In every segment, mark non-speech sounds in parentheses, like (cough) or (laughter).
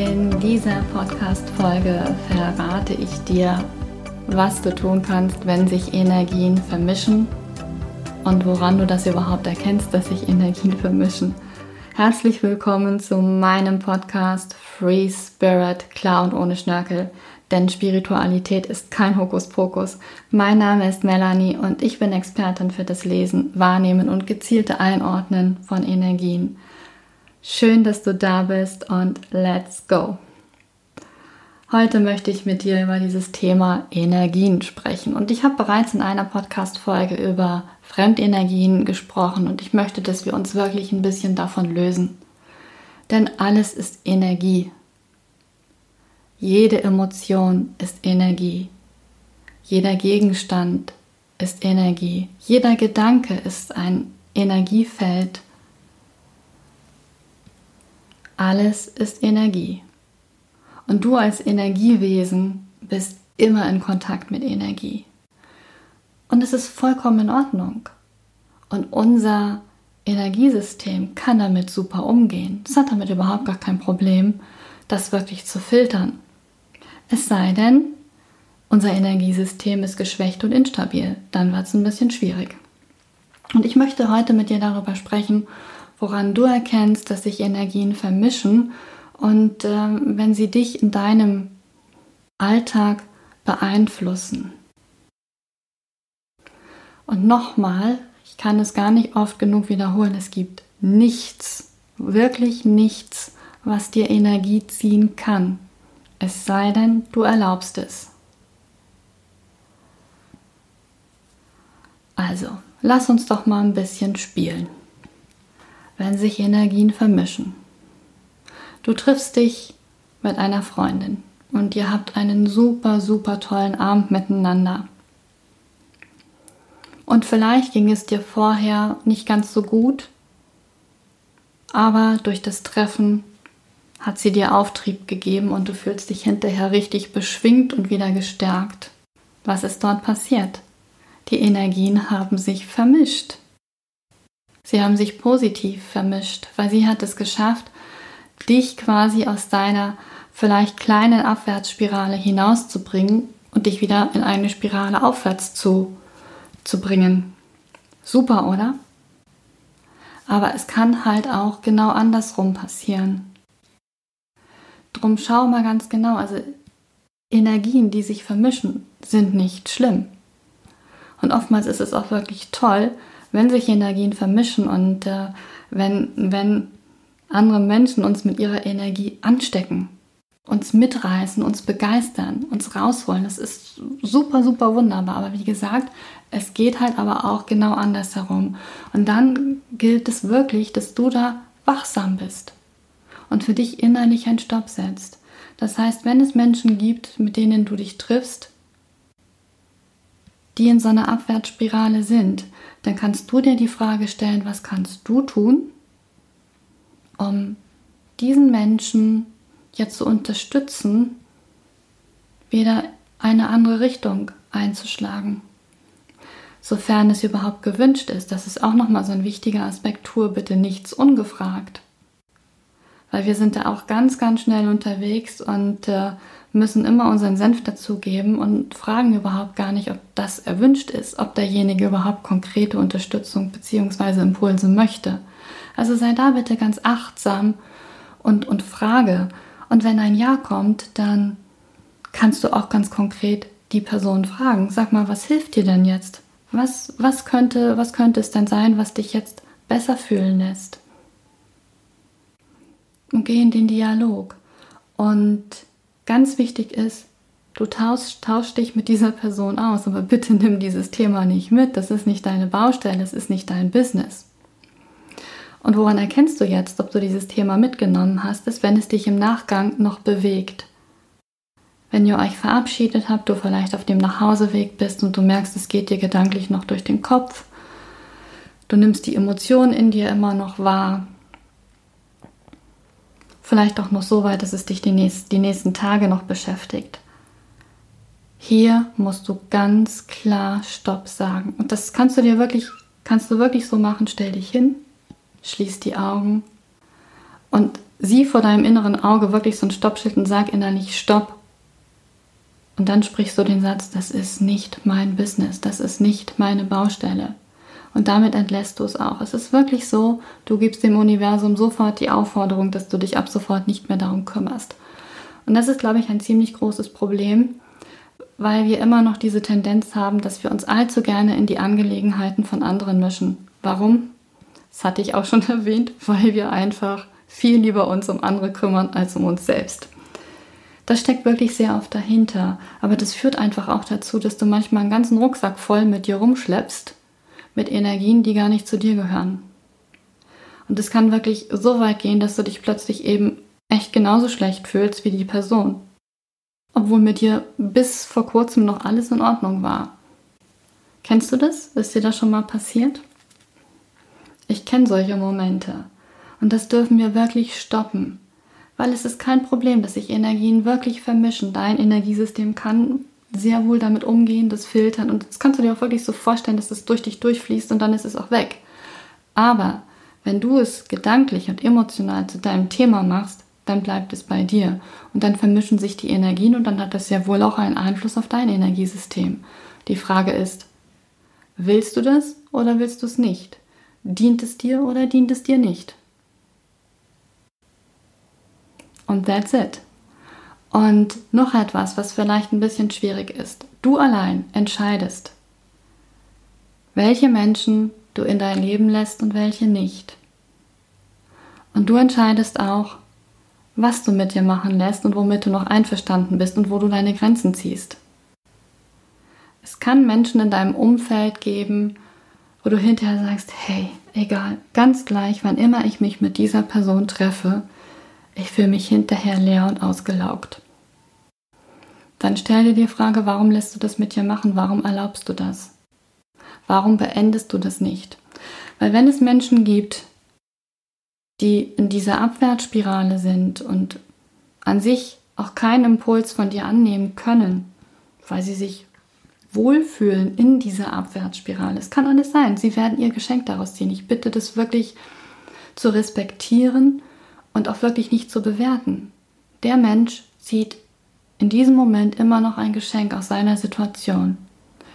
In dieser Podcast-Folge verrate ich dir, was du tun kannst, wenn sich Energien vermischen und woran du das überhaupt erkennst, dass sich Energien vermischen. Herzlich willkommen zu meinem Podcast Free Spirit, klar und ohne Schnörkel. Denn Spiritualität ist kein Hokuspokus. Mein Name ist Melanie und ich bin Expertin für das Lesen, Wahrnehmen und gezielte Einordnen von Energien. Schön, dass du da bist und let's go. Heute möchte ich mit dir über dieses Thema Energien sprechen. Und ich habe bereits in einer Podcast-Folge über Fremdenergien gesprochen und ich möchte, dass wir uns wirklich ein bisschen davon lösen. Denn alles ist Energie. Jede Emotion ist Energie. Jeder Gegenstand ist Energie. Jeder Gedanke ist ein Energiefeld alles ist Energie. Und du als Energiewesen bist immer in Kontakt mit Energie. Und es ist vollkommen in Ordnung. Und unser Energiesystem kann damit super umgehen. Es hat damit überhaupt gar kein Problem, das wirklich zu filtern. Es sei denn, unser Energiesystem ist geschwächt und instabil. Dann wird es ein bisschen schwierig. Und ich möchte heute mit dir darüber sprechen, woran du erkennst, dass sich Energien vermischen und äh, wenn sie dich in deinem Alltag beeinflussen. Und nochmal, ich kann es gar nicht oft genug wiederholen, es gibt nichts, wirklich nichts, was dir Energie ziehen kann, es sei denn, du erlaubst es. Also, lass uns doch mal ein bisschen spielen wenn sich Energien vermischen. Du triffst dich mit einer Freundin und ihr habt einen super, super tollen Abend miteinander. Und vielleicht ging es dir vorher nicht ganz so gut, aber durch das Treffen hat sie dir Auftrieb gegeben und du fühlst dich hinterher richtig beschwingt und wieder gestärkt. Was ist dort passiert? Die Energien haben sich vermischt. Sie haben sich positiv vermischt, weil sie hat es geschafft, dich quasi aus deiner vielleicht kleinen Abwärtsspirale hinauszubringen und dich wieder in eine Spirale aufwärts zu, zu bringen. Super, oder? Aber es kann halt auch genau andersrum passieren. Drum schau mal ganz genau, also Energien, die sich vermischen, sind nicht schlimm. Und oftmals ist es auch wirklich toll, wenn sich Energien vermischen und äh, wenn, wenn andere Menschen uns mit ihrer Energie anstecken, uns mitreißen, uns begeistern, uns rausholen, das ist super, super wunderbar. Aber wie gesagt, es geht halt aber auch genau andersherum. Und dann gilt es wirklich, dass du da wachsam bist und für dich innerlich einen Stopp setzt. Das heißt, wenn es Menschen gibt, mit denen du dich triffst, die in so einer Abwärtsspirale sind, dann kannst du dir die Frage stellen, was kannst du tun, um diesen Menschen jetzt zu unterstützen, wieder eine andere Richtung einzuschlagen. Sofern es überhaupt gewünscht ist, das ist auch nochmal so ein wichtiger Aspekt, tue bitte nichts ungefragt. Weil wir sind da auch ganz, ganz schnell unterwegs und äh, müssen immer unseren Senf dazugeben und fragen überhaupt gar nicht, ob das erwünscht ist, ob derjenige überhaupt konkrete Unterstützung bzw. Impulse möchte. Also sei da bitte ganz achtsam und, und frage. Und wenn ein Ja kommt, dann kannst du auch ganz konkret die Person fragen. Sag mal, was hilft dir denn jetzt? Was, was, könnte, was könnte es denn sein, was dich jetzt besser fühlen lässt? Und geh in den Dialog. Und Ganz wichtig ist, du tauschst, tauschst dich mit dieser Person aus, aber bitte nimm dieses Thema nicht mit. Das ist nicht deine Baustelle, es ist nicht dein Business. Und woran erkennst du jetzt, ob du dieses Thema mitgenommen hast, ist, wenn es dich im Nachgang noch bewegt. Wenn ihr euch verabschiedet habt, du vielleicht auf dem Nachhauseweg bist und du merkst, es geht dir gedanklich noch durch den Kopf, du nimmst die Emotionen in dir immer noch wahr, Vielleicht auch noch so weit, dass es dich die, nächst, die nächsten Tage noch beschäftigt. Hier musst du ganz klar Stopp sagen. Und das kannst du dir wirklich, kannst du wirklich so machen. Stell dich hin, schließ die Augen und sieh vor deinem inneren Auge wirklich so ein Stoppschild und sag innerlich Stopp. Und dann sprichst du den Satz, das ist nicht mein Business, das ist nicht meine Baustelle. Und damit entlässt du es auch. Es ist wirklich so, du gibst dem Universum sofort die Aufforderung, dass du dich ab sofort nicht mehr darum kümmerst. Und das ist, glaube ich, ein ziemlich großes Problem, weil wir immer noch diese Tendenz haben, dass wir uns allzu gerne in die Angelegenheiten von anderen mischen. Warum? Das hatte ich auch schon (laughs) erwähnt, weil wir einfach viel lieber uns um andere kümmern als um uns selbst. Das steckt wirklich sehr oft dahinter, aber das führt einfach auch dazu, dass du manchmal einen ganzen Rucksack voll mit dir rumschleppst, mit Energien, die gar nicht zu dir gehören. Und es kann wirklich so weit gehen, dass du dich plötzlich eben echt genauso schlecht fühlst wie die Person, obwohl mit dir bis vor kurzem noch alles in Ordnung war. Kennst du das? Ist dir das schon mal passiert? Ich kenne solche Momente. Und das dürfen wir wirklich stoppen. Weil es ist kein Problem, dass sich Energien wirklich vermischen. Dein Energiesystem kann sehr wohl damit umgehen, das filtern. Und das kannst du dir auch wirklich so vorstellen, dass es durch dich durchfließt und dann ist es auch weg. Aber wenn du es gedanklich und emotional zu deinem Thema machst, dann bleibt es bei dir. Und dann vermischen sich die Energien und dann hat das ja wohl auch einen Einfluss auf dein Energiesystem. Die Frage ist, willst du das oder willst du es nicht? Dient es dir oder dient es dir nicht? Und that's it. Und noch etwas, was vielleicht ein bisschen schwierig ist. Du allein entscheidest, welche Menschen du in dein Leben lässt und welche nicht. Und du entscheidest auch, was du mit dir machen lässt und womit du noch einverstanden bist und wo du deine Grenzen ziehst. Es kann Menschen in deinem Umfeld geben, wo du hinterher sagst, hey, egal, ganz gleich, wann immer ich mich mit dieser Person treffe, ich fühle mich hinterher leer und ausgelaugt. Dann stell dir die Frage, warum lässt du das mit dir machen? Warum erlaubst du das? Warum beendest du das nicht? Weil wenn es Menschen gibt, die in dieser Abwärtsspirale sind und an sich auch keinen Impuls von dir annehmen können, weil sie sich wohlfühlen in dieser Abwärtsspirale. Es kann alles sein. Sie werden ihr Geschenk daraus ziehen. Ich bitte das wirklich zu respektieren und auch wirklich nicht zu bewerten. Der Mensch sieht in diesem Moment immer noch ein Geschenk aus seiner Situation.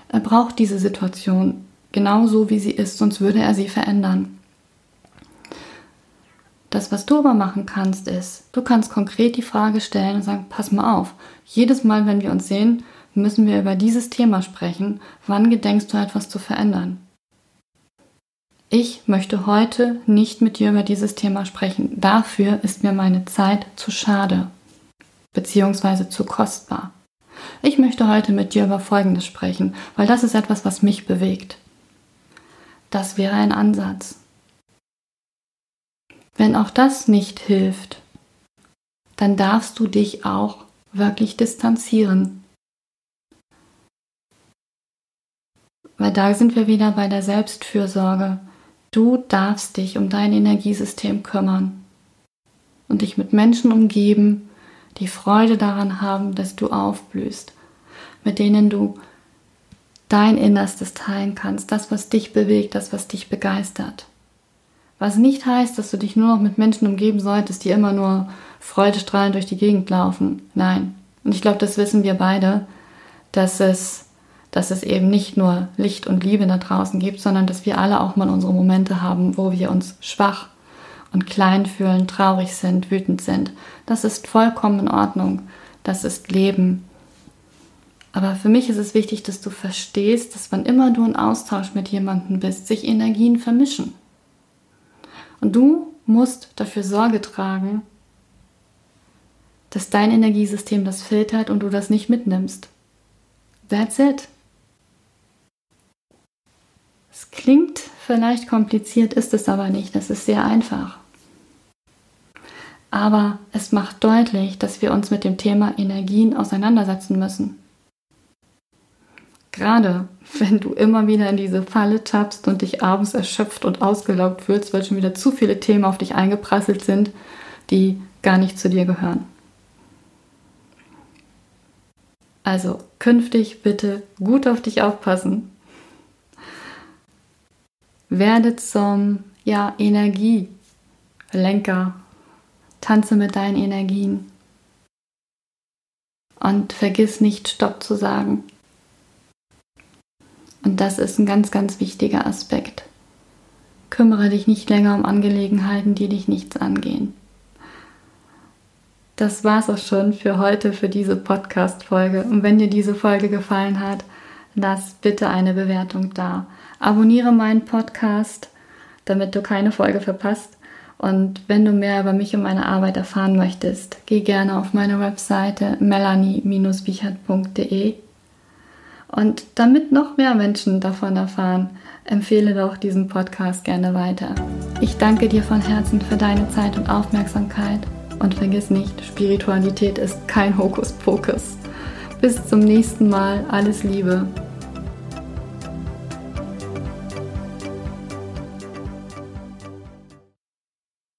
Er braucht diese Situation genauso, wie sie ist, sonst würde er sie verändern. Das, was du aber machen kannst, ist, du kannst konkret die Frage stellen und sagen, pass mal auf, jedes Mal, wenn wir uns sehen, müssen wir über dieses Thema sprechen. Wann gedenkst du etwas zu verändern? Ich möchte heute nicht mit dir über dieses Thema sprechen. Dafür ist mir meine Zeit zu schade beziehungsweise zu kostbar. Ich möchte heute mit dir über Folgendes sprechen, weil das ist etwas, was mich bewegt. Das wäre ein Ansatz. Wenn auch das nicht hilft, dann darfst du dich auch wirklich distanzieren Weil da sind wir wieder bei der Selbstfürsorge. Du darfst dich um dein Energiesystem kümmern und dich mit Menschen umgeben, die Freude daran haben, dass du aufblühst, mit denen du dein Innerstes teilen kannst, das, was dich bewegt, das, was dich begeistert. Was nicht heißt, dass du dich nur noch mit Menschen umgeben solltest, die immer nur freudestrahlend durch die Gegend laufen. Nein. Und ich glaube, das wissen wir beide, dass es dass es eben nicht nur Licht und Liebe da draußen gibt, sondern dass wir alle auch mal unsere Momente haben, wo wir uns schwach und klein fühlen, traurig sind, wütend sind. Das ist vollkommen in Ordnung. Das ist Leben. Aber für mich ist es wichtig, dass du verstehst, dass wann immer du in Austausch mit jemandem bist, sich Energien vermischen. Und du musst dafür Sorge tragen, dass dein Energiesystem das filtert und du das nicht mitnimmst. That's it. Es klingt vielleicht kompliziert, ist es aber nicht. Es ist sehr einfach. Aber es macht deutlich, dass wir uns mit dem Thema Energien auseinandersetzen müssen. Gerade wenn du immer wieder in diese Falle tappst und dich abends erschöpft und ausgelaugt fühlst, weil schon wieder zu viele Themen auf dich eingeprasselt sind, die gar nicht zu dir gehören. Also künftig bitte gut auf dich aufpassen werde zum ja, Energielenker Tanze mit deinen Energien. Und vergiss nicht, Stopp zu sagen. Und das ist ein ganz, ganz wichtiger Aspekt. Kümmere dich nicht länger um Angelegenheiten, die dich nichts angehen. Das war's auch schon für heute, für diese Podcast-Folge. Und wenn dir diese Folge gefallen hat, lass bitte eine Bewertung da. Abonniere meinen Podcast, damit du keine Folge verpasst. Und wenn du mehr über mich und meine Arbeit erfahren möchtest, geh gerne auf meine Webseite melanie-wichert.de. Und damit noch mehr Menschen davon erfahren, empfehle doch diesen Podcast gerne weiter. Ich danke dir von Herzen für deine Zeit und Aufmerksamkeit und vergiss nicht, Spiritualität ist kein Hokuspokus. Bis zum nächsten Mal, alles Liebe,